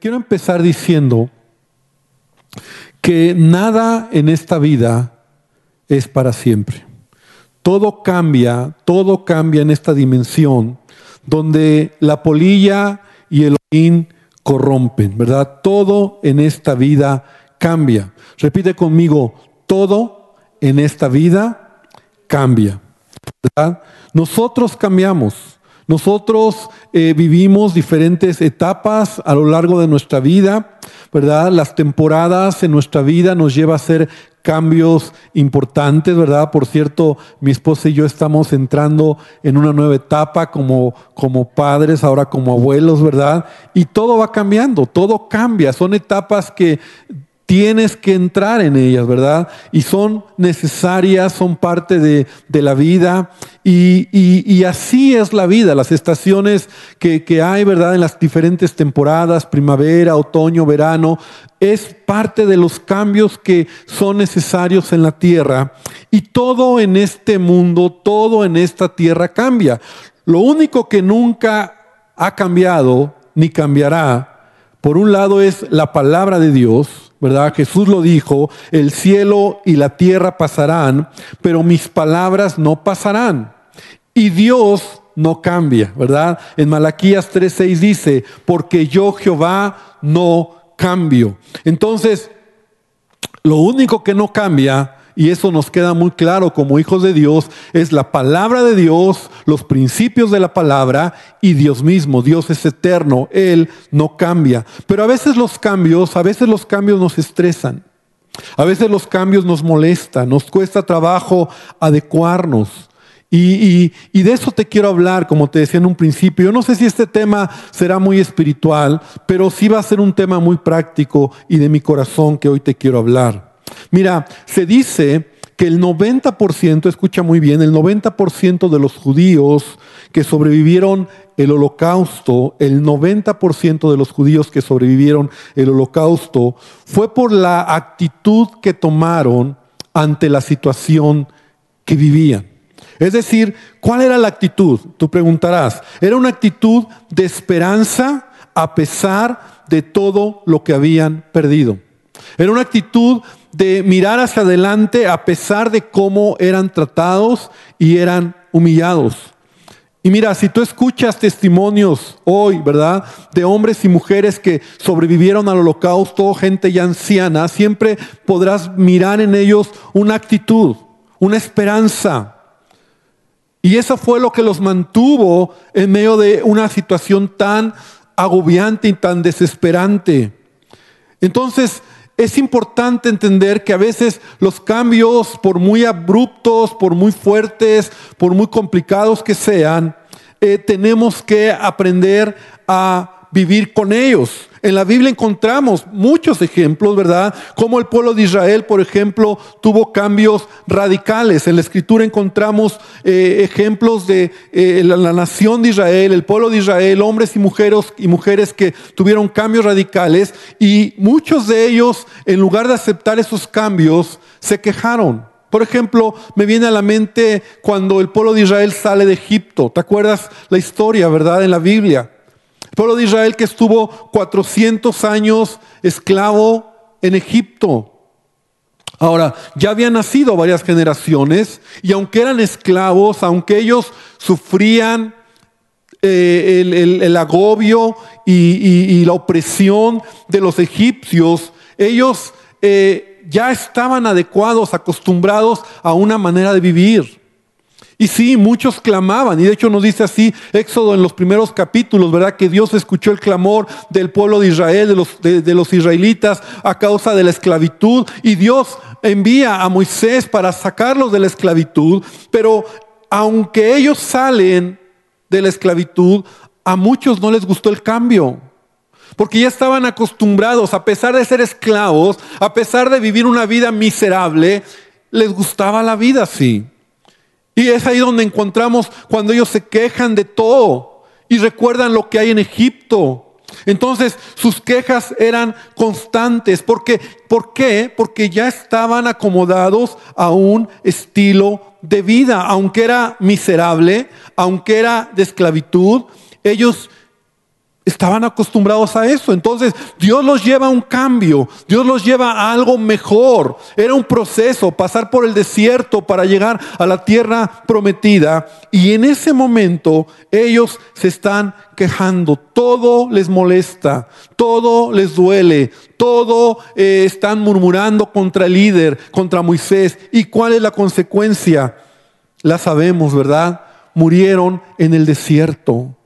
Quiero empezar diciendo que nada en esta vida es para siempre. Todo cambia, todo cambia en esta dimensión donde la polilla y el orín corrompen, ¿verdad? Todo en esta vida cambia. Repite conmigo, todo en esta vida cambia. ¿verdad? Nosotros cambiamos. Nosotros eh, vivimos diferentes etapas a lo largo de nuestra vida, ¿verdad? Las temporadas en nuestra vida nos lleva a hacer cambios importantes, ¿verdad? Por cierto, mi esposa y yo estamos entrando en una nueva etapa como, como padres, ahora como abuelos, ¿verdad? Y todo va cambiando, todo cambia. Son etapas que tienes que entrar en ellas, ¿verdad? Y son necesarias, son parte de, la vida. Y, así es la vida, las estaciones que, hay, ¿verdad? En las diferentes temporadas, primavera, otoño, verano, es parte de los cambios que son necesarios en la tierra. Y todo en este mundo, todo en esta tierra cambia. Lo único que nunca ha cambiado ni cambiará, por un lado es la palabra de Dios, ¿verdad? Jesús lo dijo, el cielo y la tierra pasarán, pero mis palabras no pasarán. Y Dios no cambia, ¿verdad? En Malaquías 3:6 dice, porque yo Jehová no cambio. Entonces, lo único que no cambia y eso nos queda muy claro como hijos de Dios, es la palabra de Dios, los principios de la palabra y Dios mismo. Dios es eterno, Él no cambia. Pero a veces los cambios, a veces los cambios nos estresan. A veces los cambios nos molestan, nos cuesta trabajo adecuarnos. Y, y, de eso te quiero hablar, como te decía en un principio. Yo no sé si este tema será muy espiritual, pero sí va a ser un tema muy práctico y de mi corazón que hoy te quiero hablar. Mira, se dice que el 90%, escucha muy bien, el 90% de los judíos que sobrevivieron el holocausto, el 90% de los judíos que sobrevivieron el holocausto, fue por la actitud que tomaron ante la situación que vivían. Es decir, ¿cuál era la actitud? Tú preguntarás. Era una actitud de esperanza a pesar de todo lo que habían perdido. Era una actitud de mirar hacia adelante a pesar de cómo eran tratados y eran humillados. Y mira, si tú escuchas testimonios hoy, ¿verdad? De hombres y mujeres que sobrevivieron al holocausto, gente ya anciana, siempre podrás mirar en ellos una actitud, una esperanza. Y eso fue lo que los mantuvo en medio de una situación tan agobiante y tan desesperante. Entonces, es importante entender que a veces los cambios, por muy abruptos, por muy fuertes, por muy complicados que sean, eh, tenemos que aprender a vivir con ellos. En la Biblia encontramos muchos ejemplos, ¿verdad? Como el pueblo de Israel, por ejemplo, tuvo cambios radicales. En la escritura encontramos eh, ejemplos de eh, la, la, nación de Israel, el pueblo de Israel, hombres y mujeres, y mujeres que tuvieron cambios radicales y muchos de ellos, en lugar de aceptar esos cambios, se quejaron. Por ejemplo, me viene a la mente cuando el pueblo de Israel sale de Egipto. ¿Te acuerdas la historia, verdad, en la Biblia? El pueblo de Israel que estuvo 400 años esclavo en Egipto. Ahora, ya habían nacido varias generaciones y aunque eran esclavos, aunque ellos sufrían eh, el, agobio y, la opresión de los egipcios, ellos eh, ya estaban adecuados, acostumbrados a una manera de vivir. Y sí, muchos clamaban, y de hecho nos dice así Éxodo en los primeros capítulos, ¿verdad? Que Dios escuchó el clamor del pueblo de Israel, de los, de, los israelitas, a causa de la esclavitud, y Dios envía a Moisés para sacarlos de la esclavitud, pero aunque ellos salen de la esclavitud, a muchos no les gustó el cambio. Porque ya estaban acostumbrados, a pesar de ser esclavos, a pesar de vivir una vida miserable, les gustaba la vida así. Y es ahí donde encontramos cuando ellos se quejan de todo y recuerdan lo que hay en Egipto. Entonces sus quejas eran constantes. Porque, ¿Por qué? Porque ya estaban acomodados a un estilo de vida. Aunque era miserable, aunque era de esclavitud, ellos estaban acostumbrados a eso. Entonces Dios los lleva a un cambio, Dios los lleva a algo mejor. Era un proceso, pasar por el desierto para llegar a la tierra prometida. Y en ese momento ellos se están quejando, todo les molesta, todo les duele, todo eh, están murmurando contra el líder, contra Moisés. ¿Y cuál es la consecuencia? La sabemos, ¿verdad? Murieron en el desierto.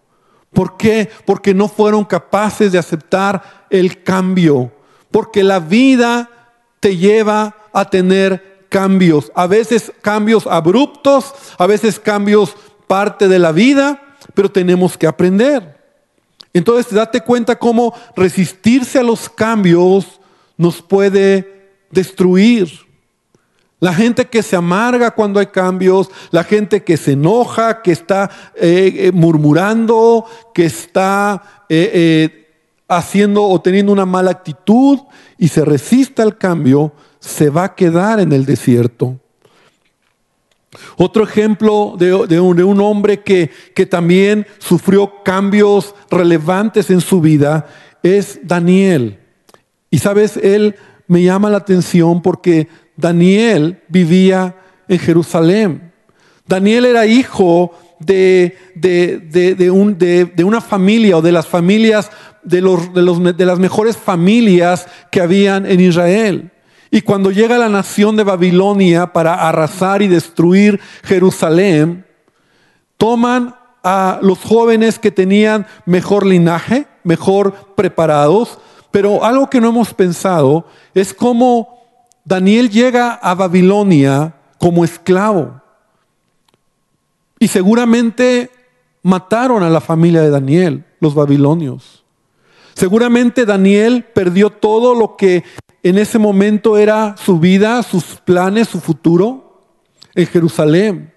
¿Por qué? Porque no fueron capaces de aceptar el cambio. Porque la vida te lleva a tener cambios. A veces cambios abruptos, a veces cambios parte de la vida, pero tenemos que aprender. Entonces, date cuenta cómo resistirse a los cambios nos puede destruir. La gente que se amarga cuando hay cambios, la gente que se enoja, que está eh, eh, murmurando, que está eh, haciendo o teniendo una mala actitud y se resiste al cambio, se va a quedar en el desierto. Otro ejemplo de, un, hombre que, que también sufrió cambios relevantes en su vida es Daniel. Y sabes, él me llama la atención porque Daniel vivía en Jerusalén. Daniel era hijo de, de, una familia o de las familias, de, los, de las mejores familias que habían en Israel. Y cuando llega la nación de Babilonia para arrasar y destruir Jerusalén, toman a los jóvenes que tenían mejor linaje, mejor preparados, pero algo que no hemos pensado es cómo Daniel llega a Babilonia como esclavo. Y seguramente mataron a la familia de Daniel, los babilonios. Seguramente Daniel perdió todo lo que en ese momento era su vida, sus planes, su futuro en Jerusalén.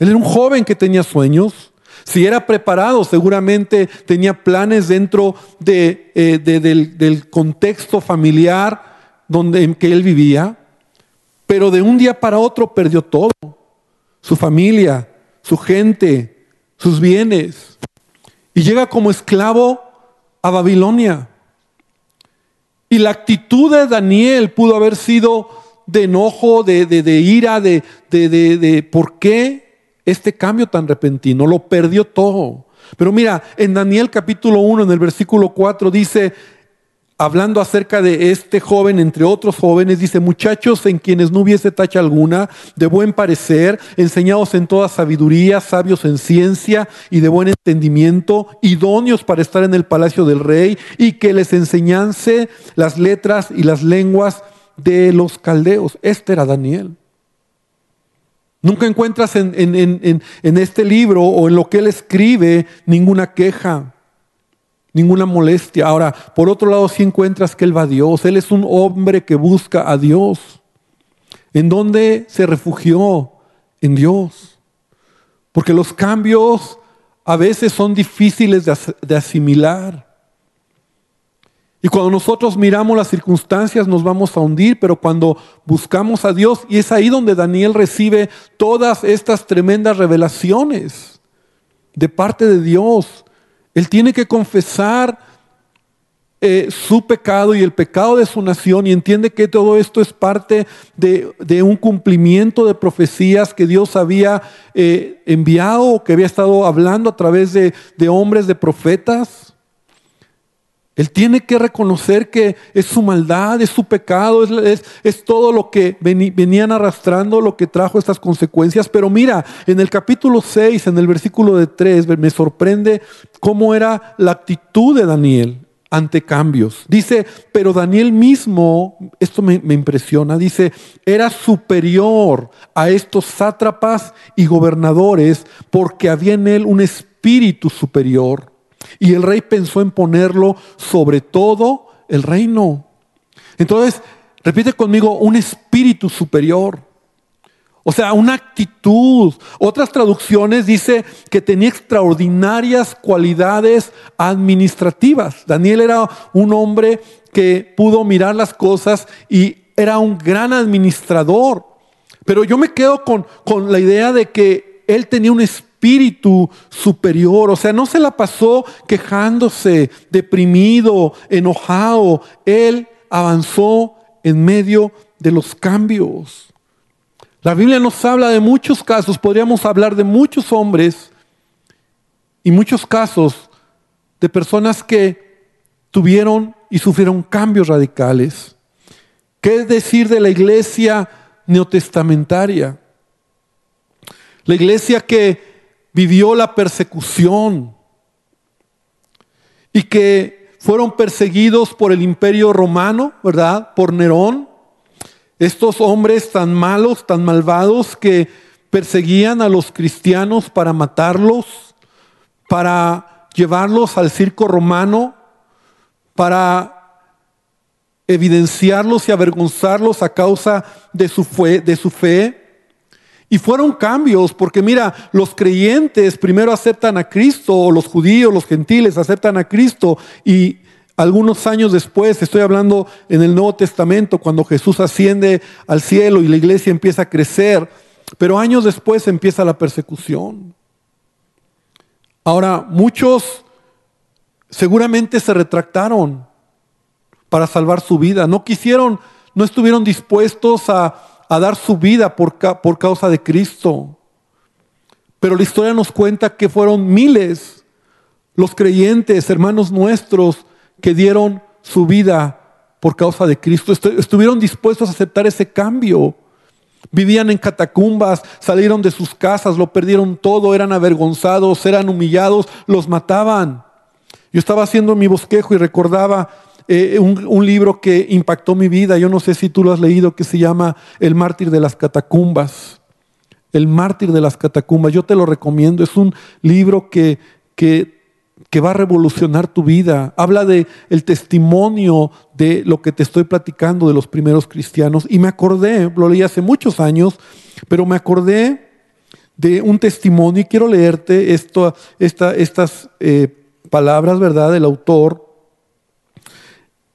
Él era un joven que tenía sueños. Si era preparado, seguramente tenía planes dentro de, eh, del contexto familiar donde, en que él vivía, pero de un día para otro perdió todo, su familia, su gente, sus bienes, y llega como esclavo a Babilonia. Y la actitud de Daniel pudo haber sido de enojo, de, de ira, de, de, por qué este cambio tan repentino. Lo perdió todo. Pero mira, en Daniel capítulo 1, en el versículo 4 dice, hablando acerca de este joven, entre otros jóvenes, dice, muchachos en quienes no hubiese tacha alguna, de buen parecer, enseñados en toda sabiduría, sabios en ciencia y de buen entendimiento, idóneos para estar en el palacio del rey, y que les enseñase las letras y las lenguas de los caldeos. Este era Daniel. Nunca encuentras en, en este libro o en lo que él escribe ninguna queja ninguna molestia. Ahora, por otro lado, si encuentras que Él va a Dios, Él es un hombre que busca a Dios. ¿En dónde se refugió? En Dios. Porque los cambios a veces son difíciles de asimilar. Y cuando nosotros miramos las circunstancias nos vamos a hundir, pero cuando buscamos a Dios, y es ahí donde Daniel recibe todas estas tremendas revelaciones de parte de Dios, él tiene que confesar eh, su pecado y el pecado de su nación y entiende que todo esto es parte de, un cumplimiento de profecías que Dios había eh, enviado o que había estado hablando a través de, de hombres, de profetas. Él tiene que reconocer que es su maldad, es su pecado, es, todo lo que venían arrastrando, lo que trajo estas consecuencias. Pero mira, en el capítulo 6, en el versículo de 3, me sorprende cómo era la actitud de Daniel ante cambios. Dice, pero Daniel mismo, esto me, me impresiona, dice, era superior a estos sátrapas y gobernadores porque había en él un espíritu superior y el rey pensó en ponerlo sobre todo el reino. Entonces, repite conmigo, un espíritu superior. O sea, una actitud. Otras traducciones dice que tenía extraordinarias cualidades administrativas. Daniel era un hombre que pudo mirar las cosas y era un gran administrador. Pero yo me quedo con, con la idea de que él tenía un espíritu espíritu superior. O sea, no se la pasó quejándose, deprimido, enojado. Él avanzó en medio de los cambios. La Biblia nos habla de muchos casos, podríamos hablar de muchos hombres y muchos casos de personas que tuvieron y sufrieron cambios radicales. ¿Qué decir de la iglesia neotestamentaria? La iglesia que vivió la persecución y que fueron perseguidos por el imperio romano, ¿verdad? Por Nerón. Estos hombres tan malos, tan malvados que perseguían a los cristianos para matarlos, para llevarlos al circo romano, para evidenciarlos y avergonzarlos a causa de su fe. De su fe. Y fueron cambios, porque mira, los creyentes primero aceptan a Cristo, los judíos, los gentiles aceptan a Cristo, y algunos años después, estoy hablando en el Nuevo Testamento, cuando Jesús asciende al cielo y la iglesia empieza a crecer, pero años después empieza la persecución. Ahora, muchos seguramente se retractaron, para salvar su vida. No quisieron, no estuvieron dispuestos a, dar su vida por, por causa de Cristo. Pero la historia nos cuenta que fueron miles los creyentes, hermanos nuestros, que dieron su vida por causa de Cristo. Estuvieron dispuestos a aceptar ese cambio. Vivían en catacumbas, salieron de sus casas, lo perdieron todo, eran avergonzados, eran humillados, los mataban. Yo estaba haciendo mi bosquejo y recordaba eh, un, libro que impactó mi vida, yo no sé si tú lo has leído, que se llama El mártir de las catacumbas. El mártir de las catacumbas, yo te lo recomiendo, es un libro que, que, va a revolucionar tu vida. Habla de el testimonio de lo que te estoy platicando de los primeros cristianos. Y me acordé, lo leí hace muchos años, pero me acordé de un testimonio y quiero leerte esto, esta, estas eh, palabras, ¿verdad?, del autor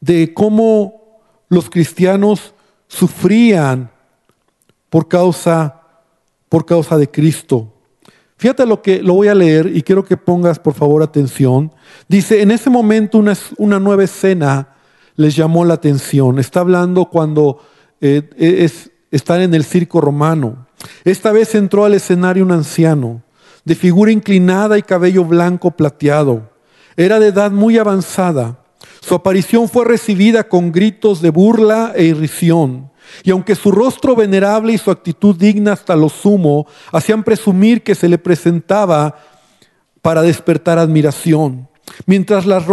de cómo los cristianos sufrían por causa, por causa de Cristo. Fíjate lo que lo voy a leer y quiero que pongas por favor atención. Dice, en ese momento una, una nueva escena les llamó la atención. Está hablando cuando eh, es, están en el circo romano. Esta vez entró al escenario un anciano, de figura inclinada y cabello blanco plateado. Era de edad muy avanzada su aparición fue recibida con gritos de burla e irrisión. Y aunque su rostro venerable y su actitud digna hasta lo sumo hacían presumir que se le presentaba para despertar admiración, mientras las,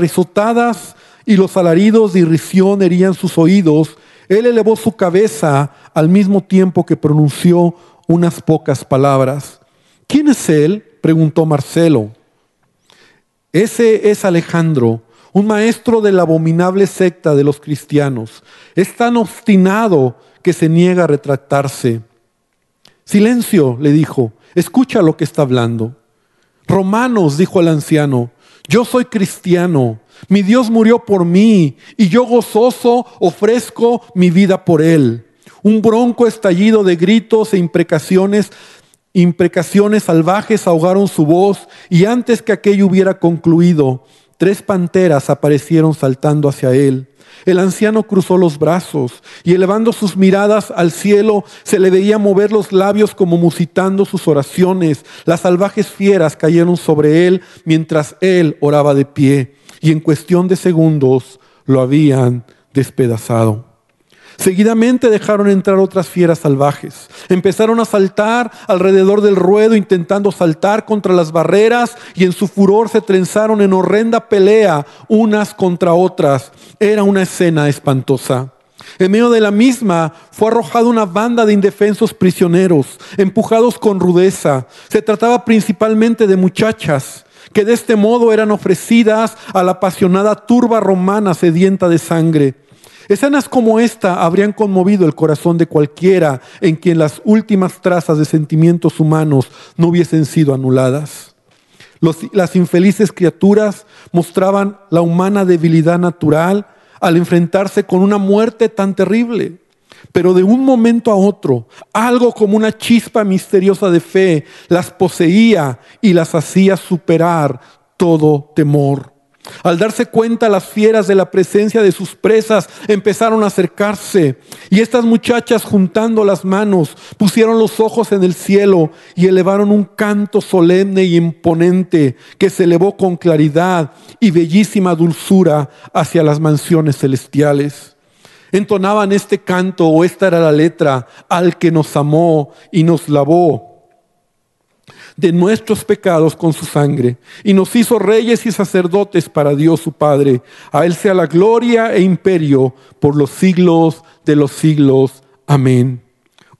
risotadas y los alaridos de irrisión herían sus oídos, él elevó su cabeza al mismo tiempo que pronunció unas pocas palabras. ¿Quién es él? preguntó Marcelo. Ese es Alejandro, un maestro de la abominable secta de los cristianos. Es tan obstinado que se niega a retractarse. Silencio, le dijo, escucha lo que está hablando. Romanos, dijo el anciano, yo soy cristiano, mi Dios murió por mí y yo gozoso ofrezco mi vida por él. Un bronco estallido de gritos e imprecaciones, imprecaciones salvajes ahogaron su voz y antes que aquello hubiera concluido, Tres panteras aparecieron saltando hacia él. El anciano cruzó los brazos y elevando sus miradas al cielo se le veía mover los labios como musitando sus oraciones. Las salvajes fieras cayeron sobre él mientras él oraba de pie y en cuestión de segundos lo habían despedazado. Seguidamente dejaron entrar otras fieras salvajes. Empezaron a saltar alrededor del ruedo intentando saltar contra las barreras y en su furor se trenzaron en horrenda pelea unas contra otras. Era una escena espantosa. En medio de la misma fue arrojada una banda de indefensos prisioneros, empujados con rudeza. Se trataba principalmente de muchachas que de este modo eran ofrecidas a la apasionada turba romana sedienta de sangre. Escenas como esta habrían conmovido el corazón de cualquiera en quien las últimas trazas de sentimientos humanos no hubiesen sido anuladas. las infelices criaturas mostraban la humana debilidad natural al enfrentarse con una muerte tan terrible. Pero de un momento a otro, algo como una chispa misteriosa de fe las poseía y las hacía superar todo temor. Al darse cuenta las fieras de la presencia de sus presas empezaron a acercarse y estas muchachas juntando las manos pusieron los ojos en el cielo y elevaron un canto solemne y imponente que se elevó con claridad y bellísima dulzura hacia las mansiones celestiales. Entonaban este canto o esta era la letra al que nos amó y nos lavó de nuestros pecados con su sangre y nos hizo reyes y sacerdotes para Dios su Padre. A Él sea la gloria e imperio por los siglos de los siglos. Amén.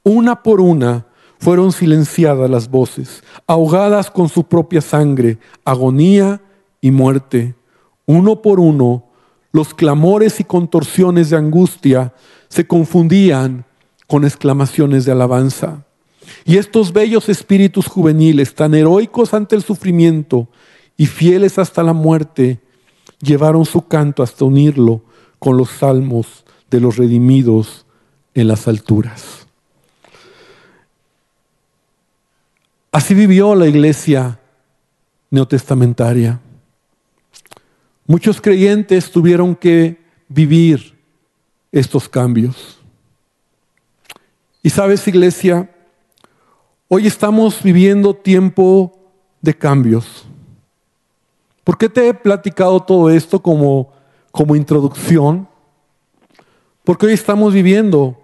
Una por una fueron silenciadas las voces, ahogadas con su propia sangre, agonía y muerte. Uno por uno, los clamores y contorsiones de angustia se confundían con exclamaciones de alabanza. Y estos bellos espíritus juveniles, tan heroicos ante el sufrimiento y fieles hasta la muerte, llevaron su canto hasta unirlo con los salmos de los redimidos en las alturas. Así vivió la iglesia neotestamentaria. Muchos creyentes tuvieron que vivir estos cambios. Y sabes, iglesia, Hoy estamos viviendo tiempo de cambios. ¿Por qué te he platicado todo esto como, como introducción? Porque hoy estamos viviendo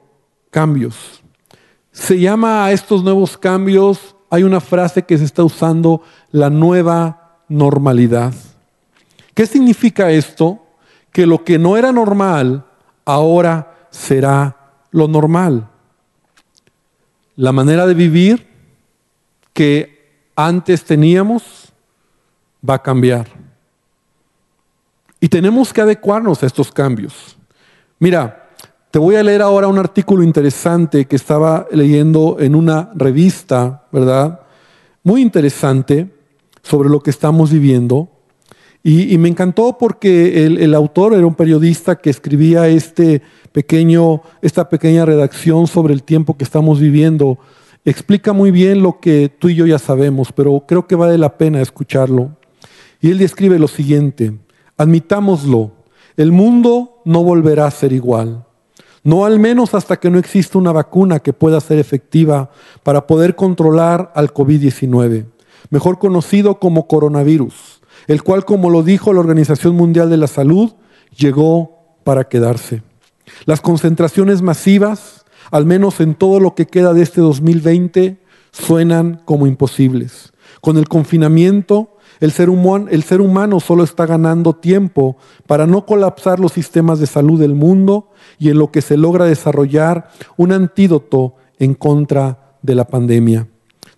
cambios. Se llama a estos nuevos cambios, hay una frase que se está usando, la nueva normalidad. ¿Qué significa esto? Que lo que no era normal ahora será lo normal. La manera de vivir que antes teníamos va a cambiar. Y tenemos que adecuarnos a estos cambios. Mira, te voy a leer ahora un artículo interesante que estaba leyendo en una revista, ¿verdad? Muy interesante sobre lo que estamos viviendo. Y, me encantó porque el, el, autor era un periodista que escribía este pequeño, esta pequeña redacción sobre el tiempo que estamos viviendo explica muy bien lo que tú y yo ya sabemos, pero creo que vale la pena escucharlo. Y él describe lo siguiente, admitámoslo, el mundo no volverá a ser igual. No al menos hasta que no exista una vacuna que pueda ser efectiva para poder controlar al COVID-19, mejor conocido como coronavirus, el cual, como lo dijo la Organización Mundial de la Salud, llegó para quedarse. Las concentraciones masivas, al menos en todo lo que queda de este 2020, suenan como imposibles. Con el confinamiento, el ser, humano, solo está ganando tiempo para no colapsar los sistemas de salud del mundo y en lo que se logra desarrollar un antídoto en contra de la pandemia.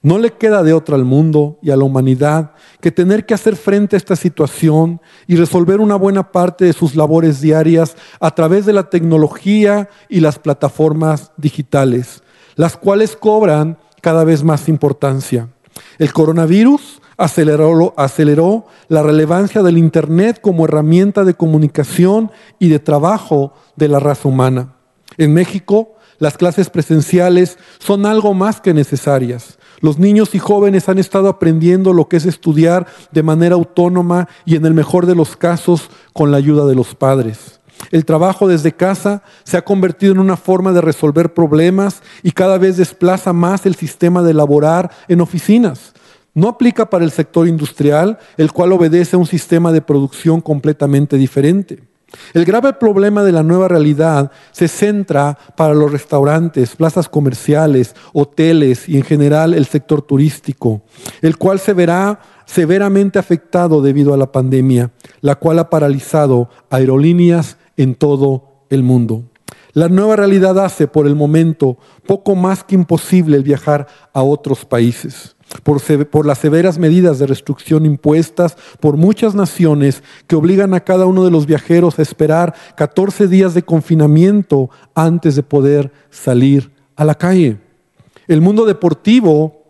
No le queda de otra al mundo y a la humanidad que tener que hacer frente a esta situación y resolver una buena parte de sus labores diarias a través de la tecnología y las plataformas digitales, las cuales cobran cada vez más importancia. El coronavirus aceleró, aceleró la relevancia del Internet como herramienta de comunicación y de trabajo de la raza humana. En México, las clases presenciales son algo más que necesarias. Los niños y jóvenes han estado aprendiendo lo que es estudiar de manera autónoma y en el mejor de los casos con la ayuda de los padres. El trabajo desde casa se ha convertido en una forma de resolver problemas y cada vez desplaza más el sistema de laborar en oficinas. No aplica para el sector industrial, el cual obedece a un sistema de producción completamente diferente. El grave problema de la nueva realidad se centra para los restaurantes, plazas comerciales, hoteles y en general el sector turístico, el cual se verá severamente afectado debido a la pandemia, la cual ha paralizado aerolíneas en todo el mundo. La nueva realidad hace por el momento poco más que imposible el viajar a otros países por, las severas medidas de restricción impuestas por muchas naciones que obligan a cada uno de los viajeros a esperar 14 días de confinamiento antes de poder salir a la calle. El mundo deportivo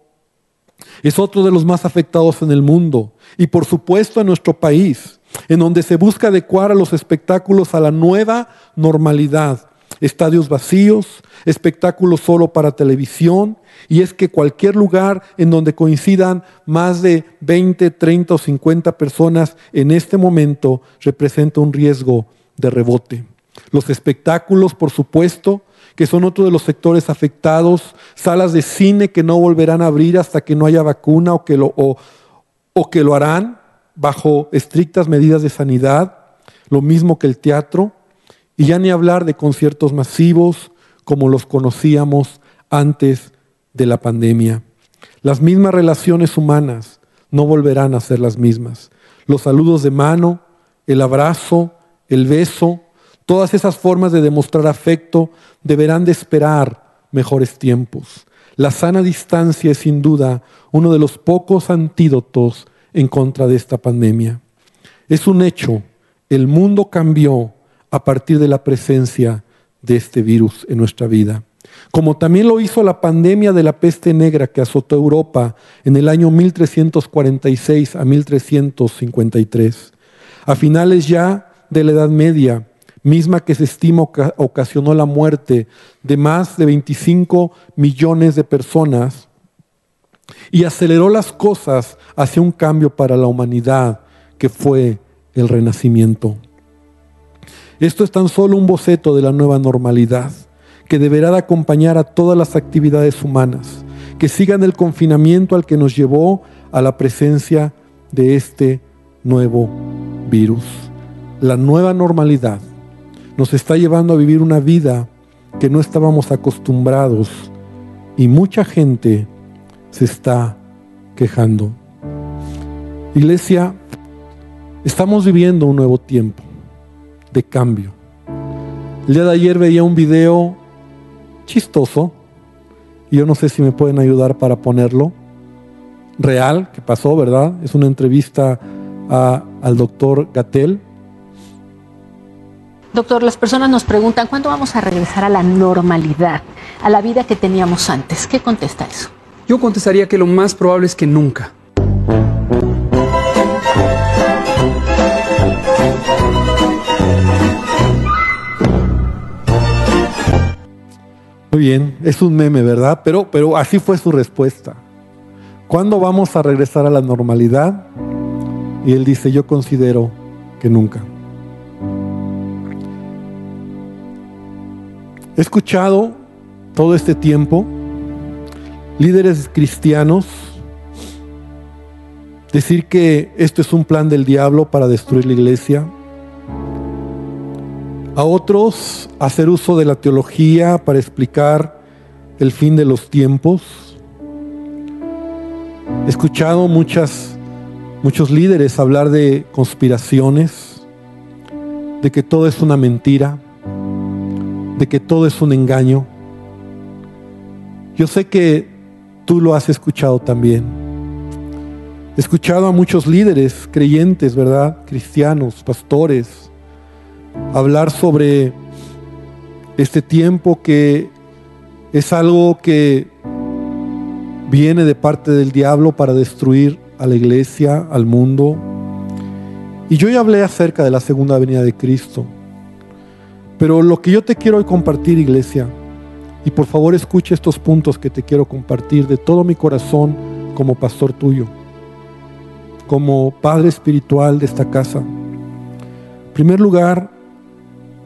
es otro de los más afectados en el mundo y por supuesto en nuestro país, en donde se busca adecuar a los espectáculos a la nueva normalidad estadios vacíos, espectáculos solo para televisión, y es que cualquier lugar en donde coincidan más de 20, 30 o 50 personas en este momento representa un riesgo de rebote. Los espectáculos, por supuesto, que son otro de los sectores afectados, salas de cine que no volverán a abrir hasta que no haya vacuna o que lo, o que lo harán bajo estrictas medidas de sanidad, lo mismo que el teatro, y ya ni hablar de conciertos masivos como los conocíamos antes de la pandemia. Las mismas relaciones humanas no volverán a ser las mismas. Los saludos de mano, el abrazo, el beso, todas esas formas de demostrar afecto deberán de esperar mejores tiempos. La sana distancia es sin duda uno de los pocos antídotos en contra de esta pandemia. Es un hecho, el mundo cambió a partir de la presencia de este virus en nuestra vida como también lo hizo la pandemia de la peste negra que azotó Europa en el año 1346 a 1353. A finales ya de la Edad Media, misma que se estima ocasionó la muerte de más de 25 millones de personas y aceleró las cosas hacia un cambio para la humanidad que fue el renacimiento. Esto es tan solo un boceto de la nueva normalidad que deberá de acompañar a todas las actividades humanas, que sigan el confinamiento al que nos llevó a la presencia de este nuevo virus. La nueva normalidad nos está llevando a vivir una vida que no estábamos acostumbrados y mucha gente se está quejando. Iglesia, estamos viviendo un nuevo tiempo de cambio. El día de ayer veía un video chistoso, y yo no sé si me pueden ayudar para ponerlo, real, que pasó, ¿verdad? Es una entrevista al doctor Gatel. Doctor, las personas nos preguntan, ¿cuándo vamos a regresar a la normalidad, a la vida que teníamos antes? ¿Qué contesta eso? Yo contestaría que lo más probable es que nunca. Muy bien, es un meme, ¿verdad? Pero, pero así fue su respuesta. ¿Cuándo vamos a regresar a la normalidad? Y él dice, yo considero que nunca. He escuchado todo este tiempo líderes cristianos decir que esto es un plan del diablo para destruir la iglesia, a otros hacer uso de la teología para explicar el fin de los tiempos. He escuchado muchas, muchos líderes hablar de conspiraciones, de que todo es una mentira, de que todo es un engaño. Yo sé que tú lo has escuchado también. He escuchado a muchos líderes creyentes, ¿verdad? Cristianos, pastores, hablar sobre este tiempo que es algo que viene de parte del diablo para destruir a la iglesia, al mundo. Y yo ya hablé acerca de la segunda venida de Cristo. Pero lo que yo te quiero hoy compartir, iglesia, y por favor escuche estos puntos que te quiero compartir de todo mi corazón como pastor tuyo, como padre espiritual de esta casa. En primer lugar,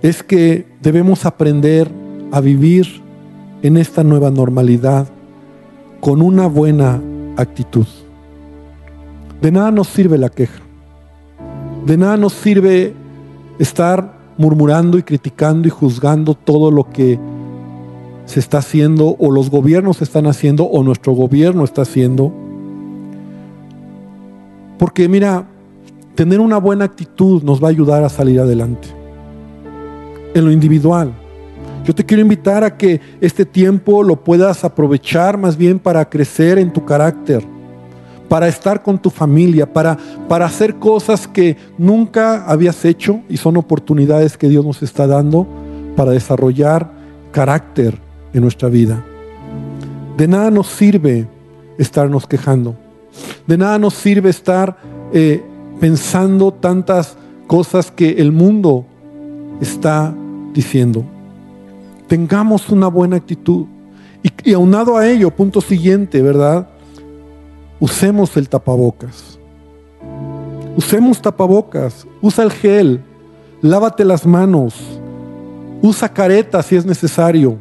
es que debemos aprender a vivir en esta nueva normalidad con una buena actitud. De nada nos sirve la queja. De nada nos sirve estar murmurando y criticando y juzgando todo lo que se está haciendo o los gobiernos están haciendo o nuestro gobierno está haciendo. Porque mira, tener una buena actitud nos va a ayudar a salir adelante en lo individual. Yo te quiero invitar a que este tiempo lo puedas aprovechar más bien para crecer en tu carácter, para estar con tu familia, para, para hacer cosas que nunca habías hecho y son oportunidades que Dios nos está dando para desarrollar carácter en nuestra vida. De nada nos sirve estarnos quejando. De nada nos sirve estar eh, pensando tantas cosas que el mundo está diciendo. Tengamos una buena actitud. Y, aunado a ello, punto siguiente, ¿verdad? Usemos el tapabocas. Usemos tapabocas. Usa el gel. Lávate las manos. Usa careta si es necesario.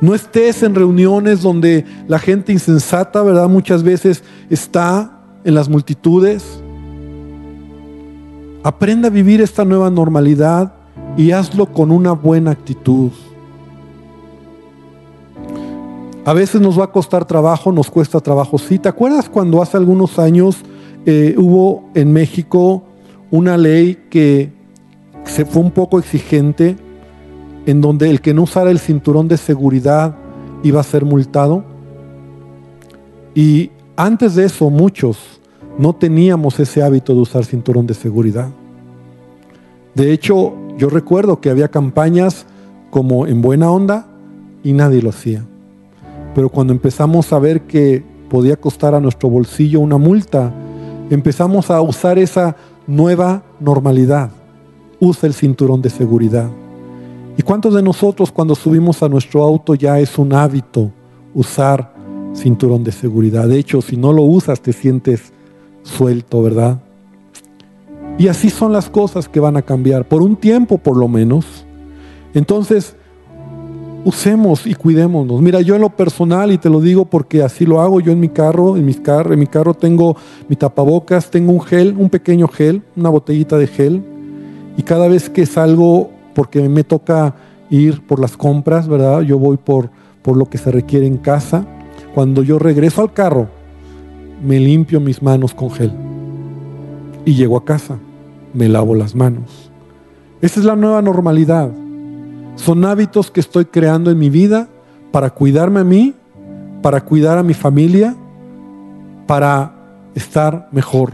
No estés en reuniones donde la gente insensata, ¿verdad? Muchas veces está en las multitudes. Aprenda a vivir esta nueva normalidad y hazlo con una buena actitud. A veces nos va a costar trabajo, nos cuesta trabajo. Sí, ¿te acuerdas cuando hace algunos años eh, hubo en México una ley que se fue un poco exigente, en donde el que no usara el cinturón de seguridad iba a ser multado? Y antes de eso, muchos no teníamos ese hábito de usar cinturón de seguridad. De hecho, yo recuerdo que había campañas como en buena onda y nadie lo hacía. Pero cuando empezamos a ver que podía costar a nuestro bolsillo una multa, empezamos a usar esa nueva normalidad. Usa el cinturón de seguridad. ¿Y cuántos de nosotros cuando subimos a nuestro auto ya es un hábito usar cinturón de seguridad? De hecho, si no lo usas te sientes suelto, ¿verdad? Y así son las cosas que van a cambiar, por un tiempo por lo menos. Entonces, usemos y cuidémonos. Mira, yo en lo personal, y te lo digo porque así lo hago, yo en mi carro, en, en mi carro tengo mi tapabocas, tengo un gel, un pequeño gel, una botellita de gel, y cada vez que salgo, porque me toca ir por las compras, ¿verdad? Yo voy por, por lo que se requiere en casa. Cuando yo regreso al carro, me limpio mis manos con gel y llego a casa me lavo las manos. Esa es la nueva normalidad. Son hábitos que estoy creando en mi vida para cuidarme a mí, para cuidar a mi familia, para estar mejor.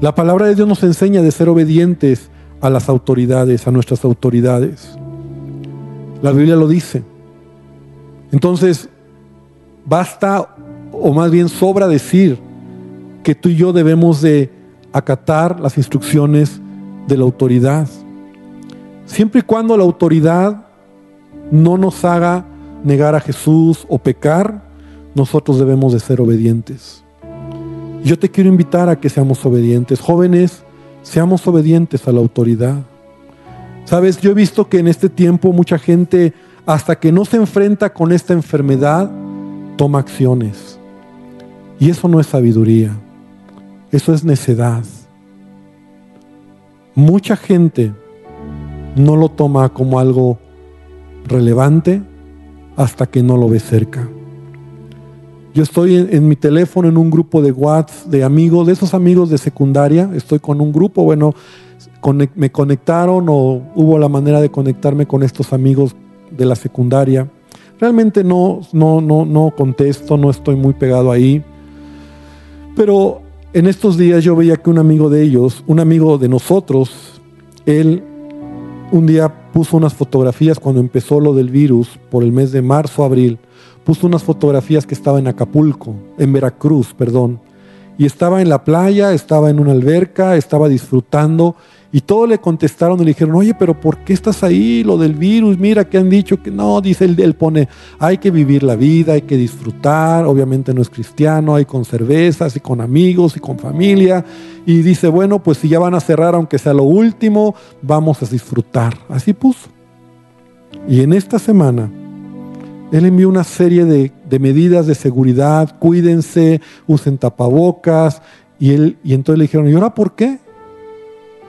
La palabra de Dios nos enseña de ser obedientes a las autoridades, a nuestras autoridades. La Biblia lo dice. Entonces, basta, o más bien sobra decir, que tú y yo debemos de acatar las instrucciones de la autoridad. Siempre y cuando la autoridad no nos haga negar a Jesús o pecar, nosotros debemos de ser obedientes. Yo te quiero invitar a que seamos obedientes. Jóvenes, seamos obedientes a la autoridad. Sabes, yo he visto que en este tiempo mucha gente, hasta que no se enfrenta con esta enfermedad, toma acciones. Y eso no es sabiduría. Eso es necedad. Mucha gente no lo toma como algo relevante hasta que no lo ve cerca. Yo estoy en, mi teléfono en un grupo de WhatsApp de amigos, de esos amigos de secundaria. Estoy con un grupo, bueno, me conectaron o hubo la manera de conectarme con estos amigos de la secundaria. Realmente no, no, no, no contesto, no estoy muy pegado ahí. Pero en estos días yo veía que un amigo de ellos, un amigo de nosotros, él un día puso unas fotografías cuando empezó lo del virus, por el mes de marzo, abril, puso unas fotografías que estaba en Acapulco, en Veracruz, perdón, y estaba en la playa, estaba en una alberca, estaba disfrutando y todos le contestaron y le dijeron, oye, pero ¿por qué estás ahí? Lo del virus, mira que han dicho que no, dice él, él pone, hay que vivir la vida, hay que disfrutar, obviamente no es cristiano, hay con cervezas y con amigos y con familia. Y dice, bueno, pues si ya van a cerrar, aunque sea lo último, vamos a disfrutar. Así puso. Y en esta semana, él envió una serie de, de medidas de seguridad, cuídense, usen tapabocas. Y, él, y entonces le dijeron, ¿y ahora por qué?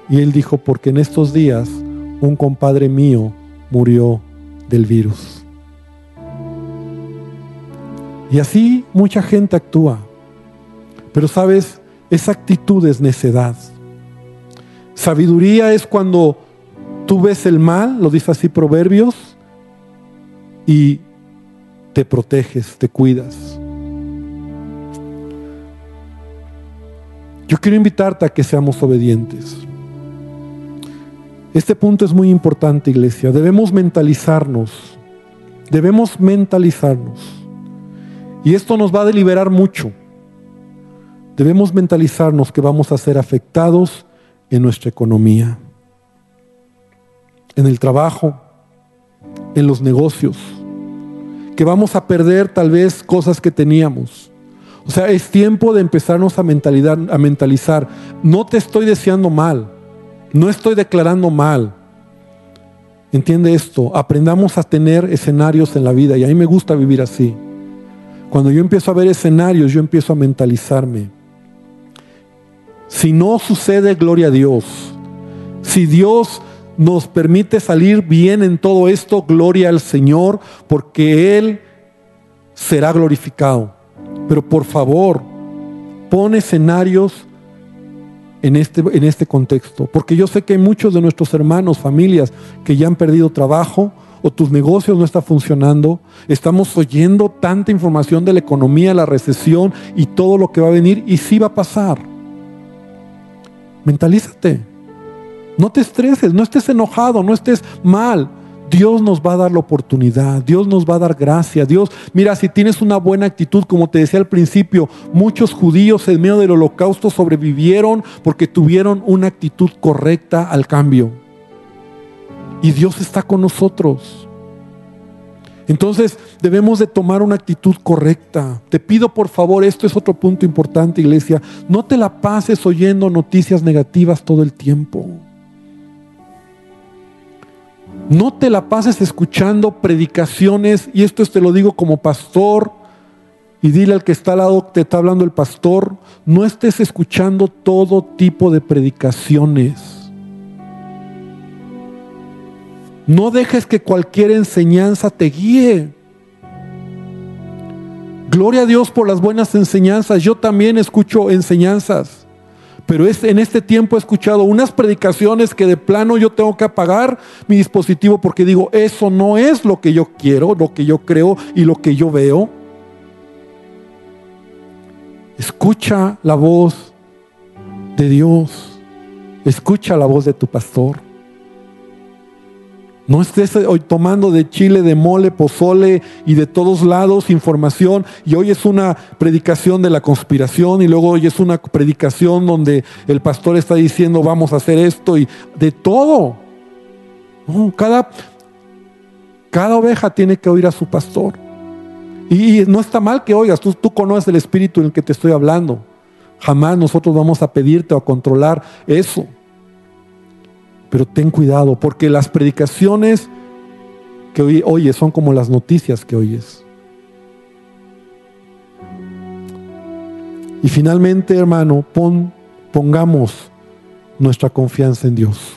Y él dijo, porque en estos días un compadre mío murió del virus. Y así mucha gente actúa. Pero sabes, esa actitud es necedad. Sabiduría es cuando tú ves el mal, lo dice así Proverbios, y te proteges, te cuidas. Yo quiero invitarte a que seamos obedientes. Este punto es muy importante, iglesia. Debemos mentalizarnos. Debemos mentalizarnos. Y esto nos va a deliberar mucho. Debemos mentalizarnos que vamos a ser afectados en nuestra economía, en el trabajo, en los negocios, que vamos a perder tal vez cosas que teníamos. O sea, es tiempo de empezarnos a, a mentalizar. No te estoy deseando mal, no estoy declarando mal. Entiende esto, aprendamos a tener escenarios en la vida y a mí me gusta vivir así. Cuando yo empiezo a ver escenarios, yo empiezo a mentalizarme. Si no sucede, gloria a Dios. Si Dios nos permite salir bien en todo esto, gloria al Señor, porque Él será glorificado. Pero por favor, pon escenarios en este, en este contexto, porque yo sé que hay muchos de nuestros hermanos, familias, que ya han perdido trabajo o tus negocios no están funcionando. Estamos oyendo tanta información de la economía, la recesión y todo lo que va a venir y sí va a pasar. Mentalízate. No te estreses, no estés enojado, no estés mal. Dios nos va a dar la oportunidad, Dios nos va a dar gracia. Dios, mira, si tienes una buena actitud, como te decía al principio, muchos judíos en medio del holocausto sobrevivieron porque tuvieron una actitud correcta al cambio. Y Dios está con nosotros. Entonces debemos de tomar una actitud correcta. Te pido por favor, esto es otro punto importante, iglesia, no te la pases oyendo noticias negativas todo el tiempo. No te la pases escuchando predicaciones, y esto te lo digo como pastor, y dile al que está al lado, te está hablando el pastor, no estés escuchando todo tipo de predicaciones. No dejes que cualquier enseñanza te guíe. Gloria a Dios por las buenas enseñanzas. Yo también escucho enseñanzas. Pero es, en este tiempo he escuchado unas predicaciones que de plano yo tengo que apagar mi dispositivo porque digo, eso no es lo que yo quiero, lo que yo creo y lo que yo veo. Escucha la voz de Dios. Escucha la voz de tu pastor. No estés hoy tomando de chile, de mole, pozole y de todos lados información. Y hoy es una predicación de la conspiración y luego hoy es una predicación donde el pastor está diciendo vamos a hacer esto y de todo. cada, cada oveja tiene que oír a su pastor. Y no está mal que oigas, tú, tú conoces el espíritu en el que te estoy hablando. Jamás nosotros vamos a pedirte o a controlar eso. Pero ten cuidado, porque las predicaciones que oyes son como las noticias que oyes. Y finalmente, hermano, pon, pongamos nuestra confianza en Dios.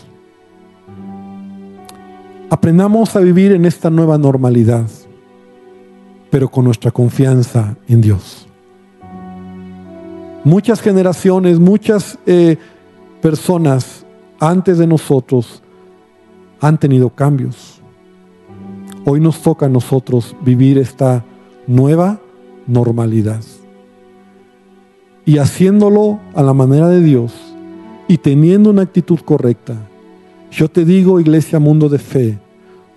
Aprendamos a vivir en esta nueva normalidad, pero con nuestra confianza en Dios. Muchas generaciones, muchas eh, personas antes de nosotros han tenido cambios. Hoy nos toca a nosotros vivir esta nueva normalidad. Y haciéndolo a la manera de Dios y teniendo una actitud correcta, yo te digo, Iglesia Mundo de Fe,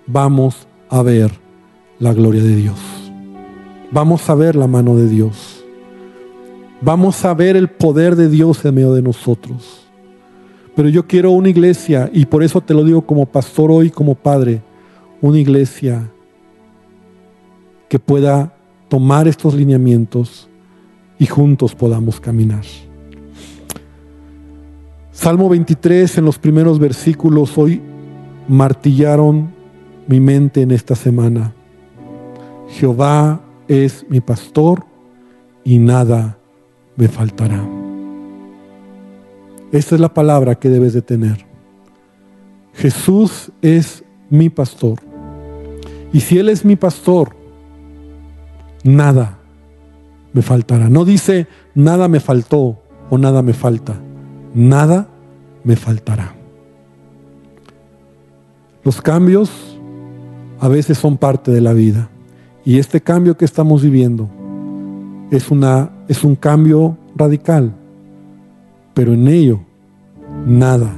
vamos a ver la gloria de Dios. Vamos a ver la mano de Dios. Vamos a ver el poder de Dios en medio de nosotros. Pero yo quiero una iglesia, y por eso te lo digo como pastor hoy, como padre, una iglesia que pueda tomar estos lineamientos y juntos podamos caminar. Salmo 23 en los primeros versículos hoy martillaron mi mente en esta semana. Jehová es mi pastor y nada me faltará. Esta es la palabra que debes de tener. Jesús es mi pastor. Y si Él es mi pastor, nada me faltará. No dice nada me faltó o nada me falta. Nada me faltará. Los cambios a veces son parte de la vida. Y este cambio que estamos viviendo es, una, es un cambio radical pero en ello nada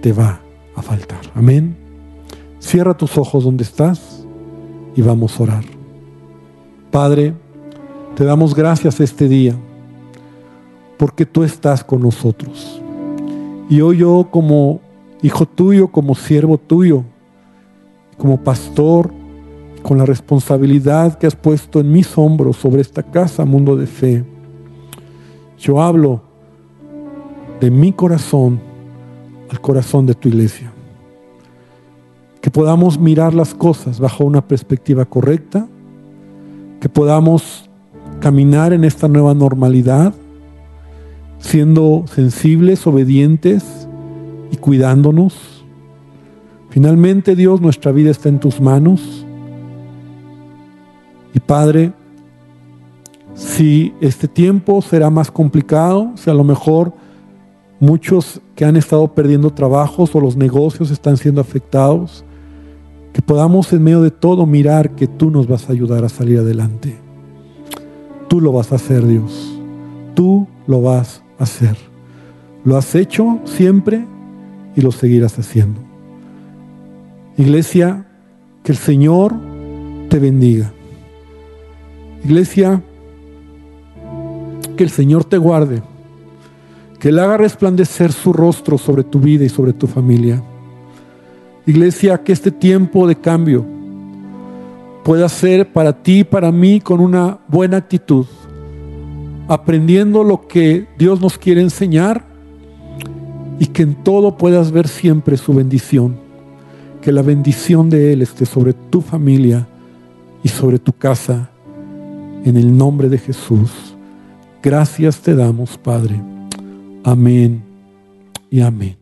te va a faltar. Amén. Cierra tus ojos donde estás y vamos a orar. Padre, te damos gracias este día porque tú estás con nosotros. Y hoy yo como hijo tuyo, como siervo tuyo, como pastor con la responsabilidad que has puesto en mis hombros sobre esta casa, mundo de fe. Yo hablo de mi corazón al corazón de tu iglesia. Que podamos mirar las cosas bajo una perspectiva correcta, que podamos caminar en esta nueva normalidad, siendo sensibles, obedientes y cuidándonos. Finalmente, Dios, nuestra vida está en tus manos. Y Padre, si este tiempo será más complicado, si a lo mejor muchos que han estado perdiendo trabajos o los negocios están siendo afectados, que podamos en medio de todo mirar que tú nos vas a ayudar a salir adelante. Tú lo vas a hacer, Dios. Tú lo vas a hacer. Lo has hecho siempre y lo seguirás haciendo. Iglesia, que el Señor te bendiga. Iglesia, que el Señor te guarde, que Él haga resplandecer su rostro sobre tu vida y sobre tu familia. Iglesia, que este tiempo de cambio pueda ser para ti y para mí con una buena actitud, aprendiendo lo que Dios nos quiere enseñar y que en todo puedas ver siempre su bendición. Que la bendición de Él esté sobre tu familia y sobre tu casa en el nombre de Jesús. Gracias te damos, Padre. Amén y amén.